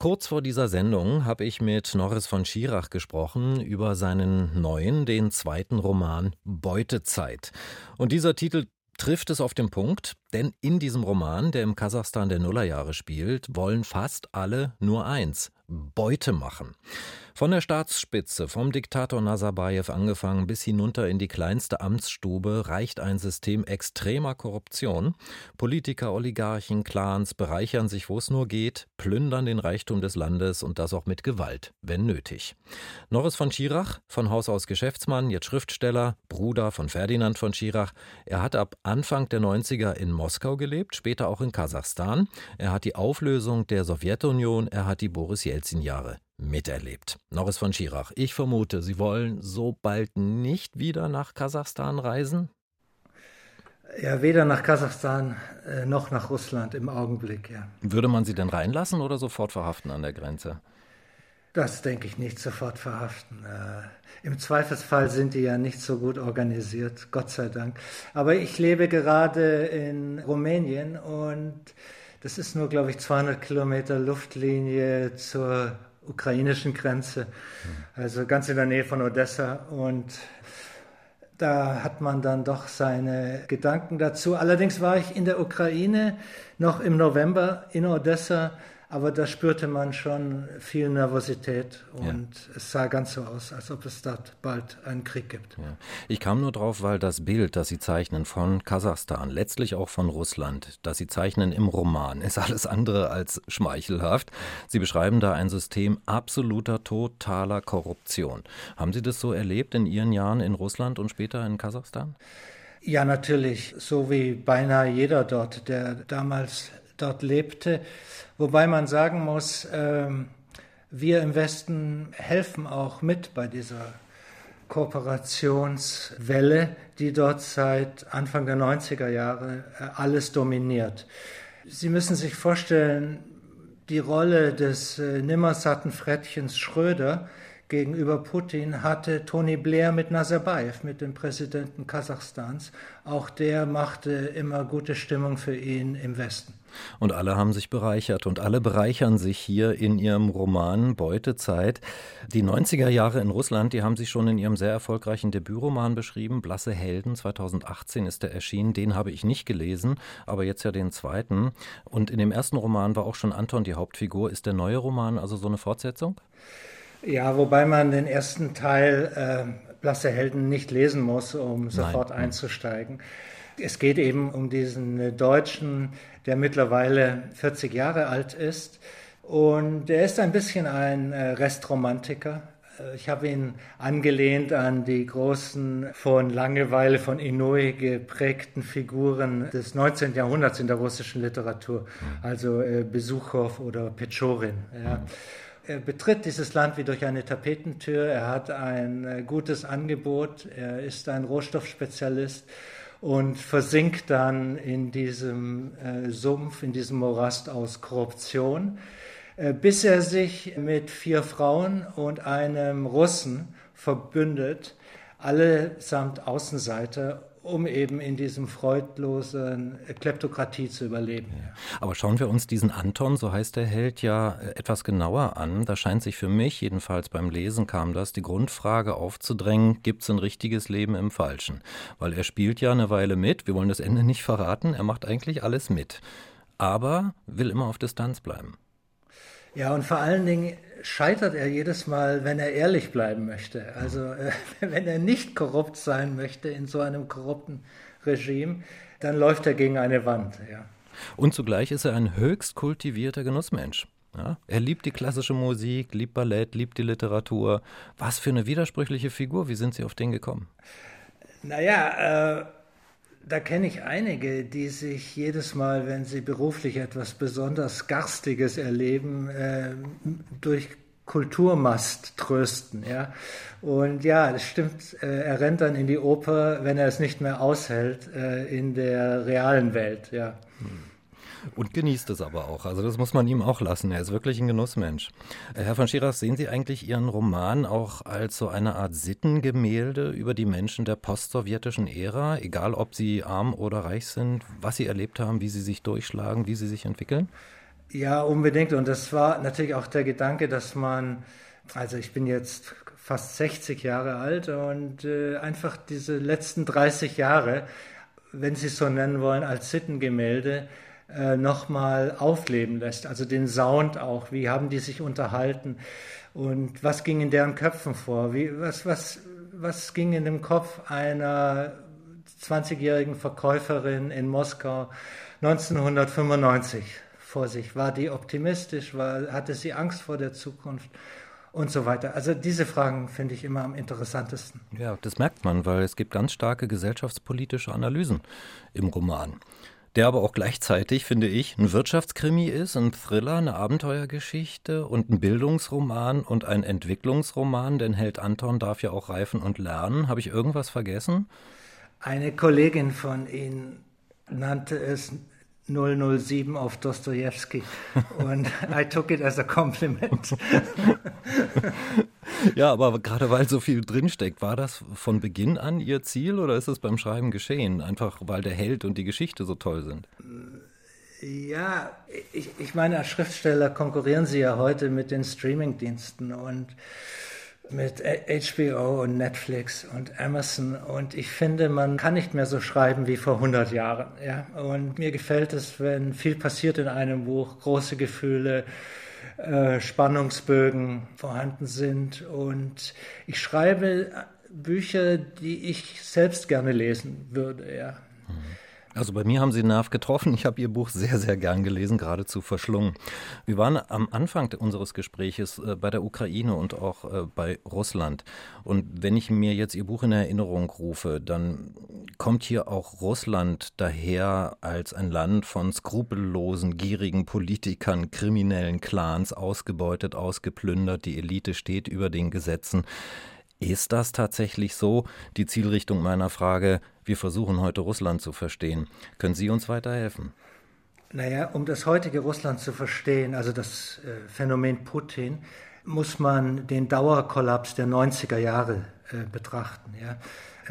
Kurz vor dieser Sendung habe ich mit Norris von Schirach gesprochen über seinen neuen, den zweiten Roman Beutezeit. Und dieser Titel trifft es auf den Punkt, denn in diesem Roman, der im Kasachstan der Nullerjahre spielt, wollen fast alle nur eins: Beute machen. Von der Staatsspitze, vom Diktator Nazarbayev angefangen bis hinunter in die kleinste Amtsstube, reicht ein System extremer Korruption. Politiker, Oligarchen, Clans bereichern sich, wo es nur geht, plündern den Reichtum des Landes und das auch mit Gewalt, wenn nötig. Norris von Schirach, von Haus aus Geschäftsmann, jetzt Schriftsteller, Bruder von Ferdinand von Schirach. Er hat ab Anfang der 90er in Moskau gelebt, später auch in Kasachstan. Er hat die Auflösung der Sowjetunion, er hat die Boris Jelzin-Jahre miterlebt. Norris von Schirach, ich vermute, Sie wollen so bald nicht wieder nach Kasachstan reisen? Ja, weder nach Kasachstan äh, noch nach Russland im Augenblick, ja. Würde man Sie denn reinlassen oder sofort verhaften an der Grenze? Das denke ich nicht sofort verhaften. Äh, Im Zweifelsfall sind die ja nicht so gut organisiert, Gott sei Dank. Aber ich lebe gerade in Rumänien und das ist nur, glaube ich, 200 Kilometer Luftlinie zur ukrainischen Grenze, also ganz in der Nähe von Odessa. Und da hat man dann doch seine Gedanken dazu. Allerdings war ich in der Ukraine noch im November in Odessa aber da spürte man schon viel Nervosität und ja. es sah ganz so aus, als ob es dort bald einen Krieg gibt. Ja. Ich kam nur drauf, weil das Bild, das Sie zeichnen von Kasachstan, letztlich auch von Russland, das Sie zeichnen im Roman, ist alles andere als schmeichelhaft. Sie beschreiben da ein System absoluter, totaler Korruption. Haben Sie das so erlebt in Ihren Jahren in Russland und später in Kasachstan? Ja, natürlich, so wie beinahe jeder dort, der damals dort lebte. Wobei man sagen muss, ähm, wir im Westen helfen auch mit bei dieser Kooperationswelle, die dort seit Anfang der 90er Jahre äh, alles dominiert. Sie müssen sich vorstellen, die Rolle des äh, nimmersatten Frettchens Schröder gegenüber Putin hatte Tony Blair mit Nazarbayev, mit dem Präsidenten Kasachstans. Auch der machte immer gute Stimmung für ihn im Westen. Und alle haben sich bereichert und alle bereichern sich hier in ihrem Roman Beutezeit. Die 90er Jahre in Russland, die haben Sie schon in Ihrem sehr erfolgreichen Debütroman beschrieben. Blasse Helden, 2018 ist der erschienen. Den habe ich nicht gelesen, aber jetzt ja den zweiten. Und in dem ersten Roman war auch schon Anton die Hauptfigur. Ist der neue Roman also so eine Fortsetzung? Ja, wobei man den ersten Teil äh, Blasse Helden nicht lesen muss, um sofort Nein. einzusteigen. Es geht eben um diesen Deutschen, der mittlerweile 40 Jahre alt ist. Und der ist ein bisschen ein äh, Restromantiker. Äh, ich habe ihn angelehnt an die großen, von Langeweile, von Inouye geprägten Figuren des 19. Jahrhunderts in der russischen Literatur, also äh, Besuchow oder Pechorin. Ja. Er betritt dieses Land wie durch eine Tapetentür. Er hat ein gutes Angebot. Er ist ein Rohstoffspezialist und versinkt dann in diesem äh, Sumpf, in diesem Morast aus Korruption, äh, bis er sich mit vier Frauen und einem Russen verbündet, allesamt Außenseiter um eben in diesem freudlosen Kleptokratie zu überleben. Ja. Aber schauen wir uns diesen Anton, so heißt der Held, ja äh, etwas genauer an. Da scheint sich für mich, jedenfalls beim Lesen kam das, die Grundfrage aufzudrängen, gibt es ein richtiges Leben im Falschen? Weil er spielt ja eine Weile mit, wir wollen das Ende nicht verraten, er macht eigentlich alles mit, aber will immer auf Distanz bleiben. Ja, und vor allen Dingen scheitert er jedes Mal, wenn er ehrlich bleiben möchte. Also äh, wenn er nicht korrupt sein möchte in so einem korrupten Regime, dann läuft er gegen eine Wand. Ja. Und zugleich ist er ein höchst kultivierter Genussmensch. Ja? Er liebt die klassische Musik, liebt Ballett, liebt die Literatur. Was für eine widersprüchliche Figur. Wie sind Sie auf den gekommen? Naja, äh, da kenne ich einige, die sich jedes Mal, wenn sie beruflich etwas besonders Garstiges erleben, äh, durch Kulturmast trösten. Ja? Und ja, das stimmt, äh, er rennt dann in die Oper, wenn er es nicht mehr aushält äh, in der realen Welt. Ja. Hm. Und genießt es aber auch. Also das muss man ihm auch lassen. Er ist wirklich ein Genussmensch. Äh, Herr von Schirach, sehen Sie eigentlich Ihren Roman auch als so eine Art Sittengemälde über die Menschen der postsowjetischen Ära, egal ob sie arm oder reich sind, was sie erlebt haben, wie sie sich durchschlagen, wie sie sich entwickeln? Ja, unbedingt. Und das war natürlich auch der Gedanke, dass man, also ich bin jetzt fast 60 Jahre alt und äh, einfach diese letzten 30 Jahre, wenn Sie es so nennen wollen, als Sittengemälde äh, nochmal aufleben lässt. Also den Sound auch. Wie haben die sich unterhalten? Und was ging in deren Köpfen vor? Wie, was, was, was ging in dem Kopf einer 20-jährigen Verkäuferin in Moskau 1995 vor sich? War die optimistisch? War, hatte sie Angst vor der Zukunft? Und so weiter. Also diese Fragen finde ich immer am interessantesten. Ja, das merkt man, weil es gibt ganz starke gesellschaftspolitische Analysen im Roman der aber auch gleichzeitig, finde ich, ein Wirtschaftskrimi ist, ein Thriller, eine Abenteuergeschichte und ein Bildungsroman und ein Entwicklungsroman, denn Held Anton darf ja auch reifen und lernen. Habe ich irgendwas vergessen? Eine Kollegin von Ihnen nannte es 007 auf Dostoevsky und I took it as a compliment. ja, aber gerade weil so viel drinsteckt, war das von Beginn an Ihr Ziel oder ist es beim Schreiben geschehen? Einfach weil der Held und die Geschichte so toll sind? Ja, ich, ich meine, als Schriftsteller konkurrieren Sie ja heute mit den Streamingdiensten und mit HBO und Netflix und Amazon und ich finde, man kann nicht mehr so schreiben wie vor 100 Jahren. Ja? Und mir gefällt es, wenn viel passiert in einem Buch, große Gefühle, äh, Spannungsbögen vorhanden sind und ich schreibe Bücher, die ich selbst gerne lesen würde. Ja. Also bei mir haben Sie Nerv getroffen. Ich habe Ihr Buch sehr, sehr gern gelesen, geradezu verschlungen. Wir waren am Anfang unseres Gespräches äh, bei der Ukraine und auch äh, bei Russland. Und wenn ich mir jetzt Ihr Buch in Erinnerung rufe, dann kommt hier auch Russland daher als ein Land von skrupellosen, gierigen Politikern, kriminellen Clans, ausgebeutet, ausgeplündert. Die Elite steht über den Gesetzen. Ist das tatsächlich so? Die Zielrichtung meiner Frage, wir versuchen heute Russland zu verstehen. Können Sie uns weiterhelfen? Naja, um das heutige Russland zu verstehen, also das äh, Phänomen Putin, muss man den Dauerkollaps der 90er Jahre äh, betrachten. Ja.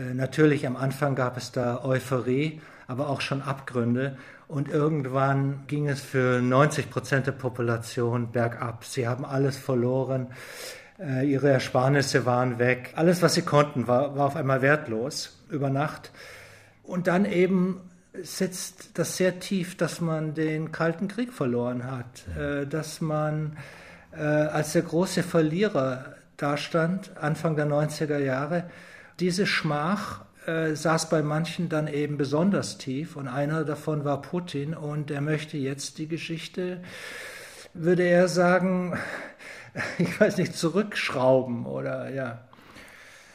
Äh, natürlich am Anfang gab es da Euphorie, aber auch schon Abgründe. Und irgendwann ging es für 90 Prozent der Population bergab. Sie haben alles verloren. Äh, ihre Ersparnisse waren weg. Alles, was sie konnten, war, war auf einmal wertlos über Nacht. Und dann eben sitzt das sehr tief, dass man den Kalten Krieg verloren hat, äh, dass man äh, als der große Verlierer dastand, Anfang der 90er Jahre. Diese Schmach saß bei manchen dann eben besonders tief und einer davon war Putin und er möchte jetzt die Geschichte, würde er sagen, ich weiß nicht, zurückschrauben oder ja.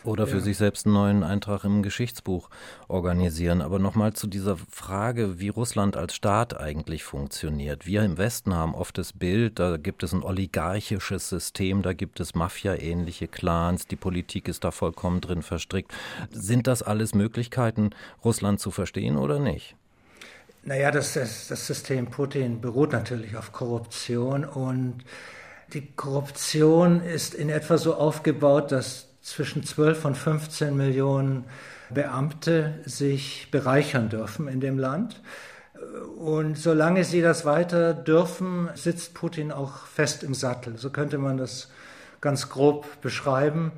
Oder für ja. sich selbst einen neuen Eintrag im Geschichtsbuch organisieren. Aber nochmal zu dieser Frage, wie Russland als Staat eigentlich funktioniert. Wir im Westen haben oft das Bild, da gibt es ein oligarchisches System, da gibt es Mafia-ähnliche Clans, die Politik ist da vollkommen drin verstrickt. Sind das alles Möglichkeiten, Russland zu verstehen oder nicht? Naja, das, das, das System Putin beruht natürlich auf Korruption und die Korruption ist in etwa so aufgebaut, dass zwischen 12 und 15 Millionen Beamte sich bereichern dürfen in dem Land. Und solange sie das weiter dürfen, sitzt Putin auch fest im Sattel. So könnte man das ganz grob beschreiben.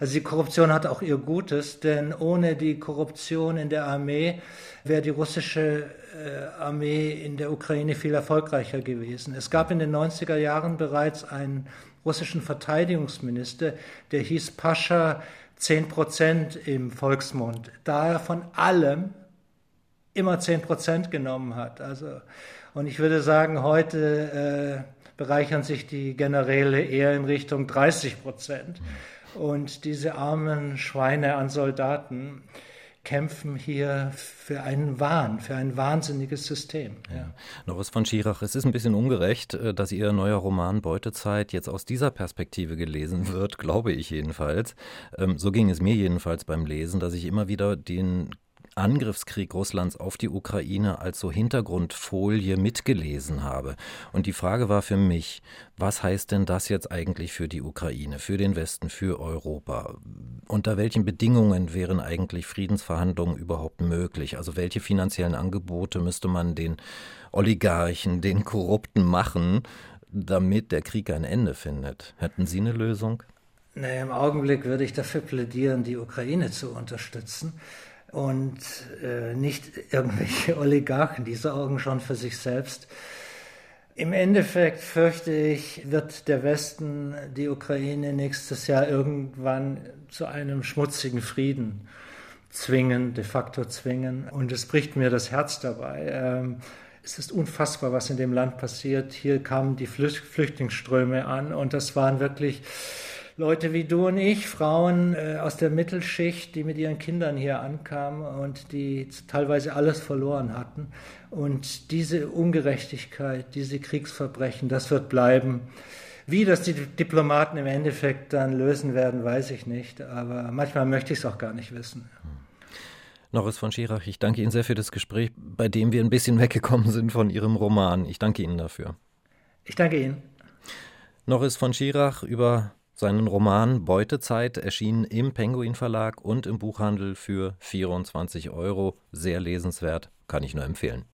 Also die Korruption hat auch ihr Gutes, denn ohne die Korruption in der Armee wäre die russische äh, Armee in der Ukraine viel erfolgreicher gewesen. Es gab in den 90er Jahren bereits einen russischen Verteidigungsminister, der hieß Pascha 10 Prozent im Volksmund, da er von allem immer 10 Prozent genommen hat. Also, und ich würde sagen, heute äh, bereichern sich die Generäle eher in Richtung 30 Prozent. Und diese armen Schweine an Soldaten, kämpfen hier für einen Wahn, für ein wahnsinniges System. Ja. Norris von Schirach, es ist ein bisschen ungerecht, äh, dass Ihr neuer Roman Beutezeit jetzt aus dieser Perspektive gelesen wird, glaube ich jedenfalls. Ähm, so ging es mir jedenfalls beim Lesen, dass ich immer wieder den Angriffskrieg Russlands auf die Ukraine als so Hintergrundfolie mitgelesen habe. Und die Frage war für mich, was heißt denn das jetzt eigentlich für die Ukraine, für den Westen, für Europa? Unter welchen Bedingungen wären eigentlich Friedensverhandlungen überhaupt möglich? Also welche finanziellen Angebote müsste man den Oligarchen, den Korrupten machen, damit der Krieg ein Ende findet? Hätten Sie eine Lösung? Naja, im Augenblick würde ich dafür plädieren, die Ukraine zu unterstützen und äh, nicht irgendwelche Oligarchen, die sorgen schon für sich selbst. Im Endeffekt fürchte ich, wird der Westen die Ukraine nächstes Jahr irgendwann zu einem schmutzigen Frieden zwingen, de facto zwingen. Und es bricht mir das Herz dabei. Ähm, es ist unfassbar, was in dem Land passiert. Hier kamen die Flüchtlingsströme an und das waren wirklich Leute wie du und ich, Frauen äh, aus der Mittelschicht, die mit ihren Kindern hier ankamen und die teilweise alles verloren hatten. Und diese Ungerechtigkeit, diese Kriegsverbrechen, das wird bleiben. Wie das die Diplomaten im Endeffekt dann lösen werden, weiß ich nicht. Aber manchmal möchte ich es auch gar nicht wissen. Norris von Schirach, ich danke Ihnen sehr für das Gespräch, bei dem wir ein bisschen weggekommen sind von Ihrem Roman. Ich danke Ihnen dafür. Ich danke Ihnen. Norris von Schirach über seinen Roman Beutezeit erschien im Penguin Verlag und im Buchhandel für 24 Euro. Sehr lesenswert, kann ich nur empfehlen.